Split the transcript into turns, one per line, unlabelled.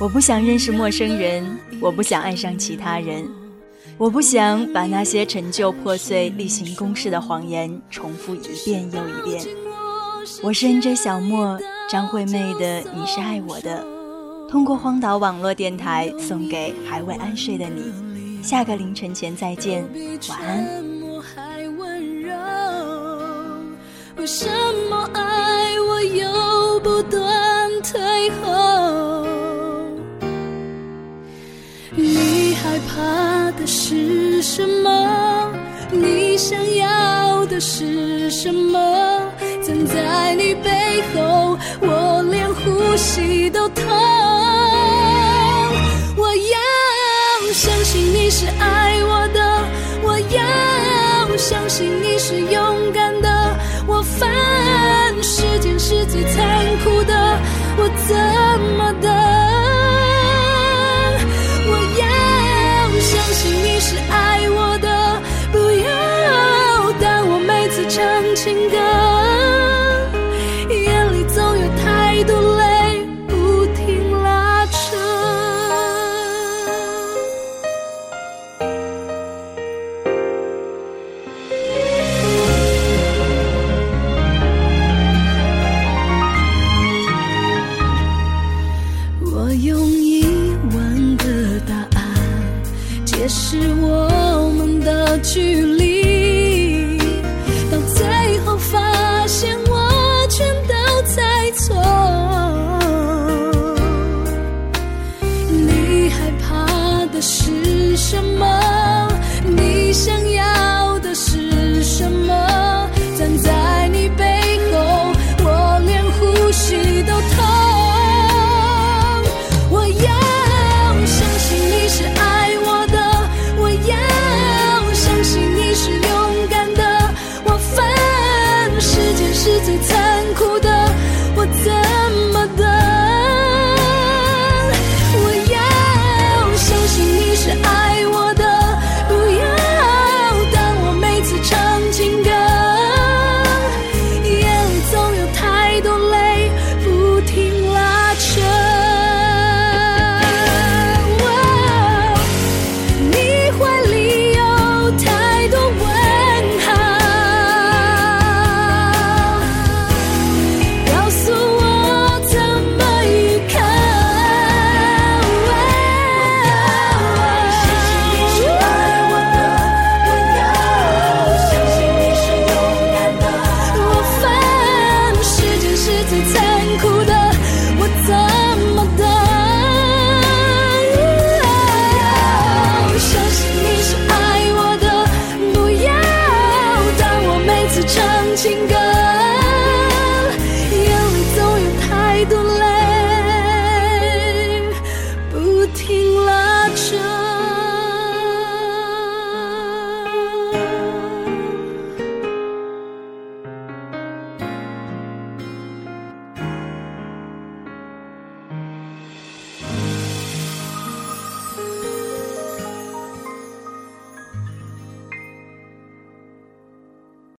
我不想认识陌生人，我不想爱上其他人，我不想把那些陈旧破碎、例行公事的谎言重复一遍又一遍。我是 N J 小莫张惠妹的《你是爱我的》，通过荒岛网络电台送给还未安睡的你。下个凌晨前再见，晚安。
的是什么？你想要的是什么？站在你背后，我连呼吸都痛。我要相信你是爱我的，我要相信你是勇敢的。我犯时间是最残酷的，我怎是爱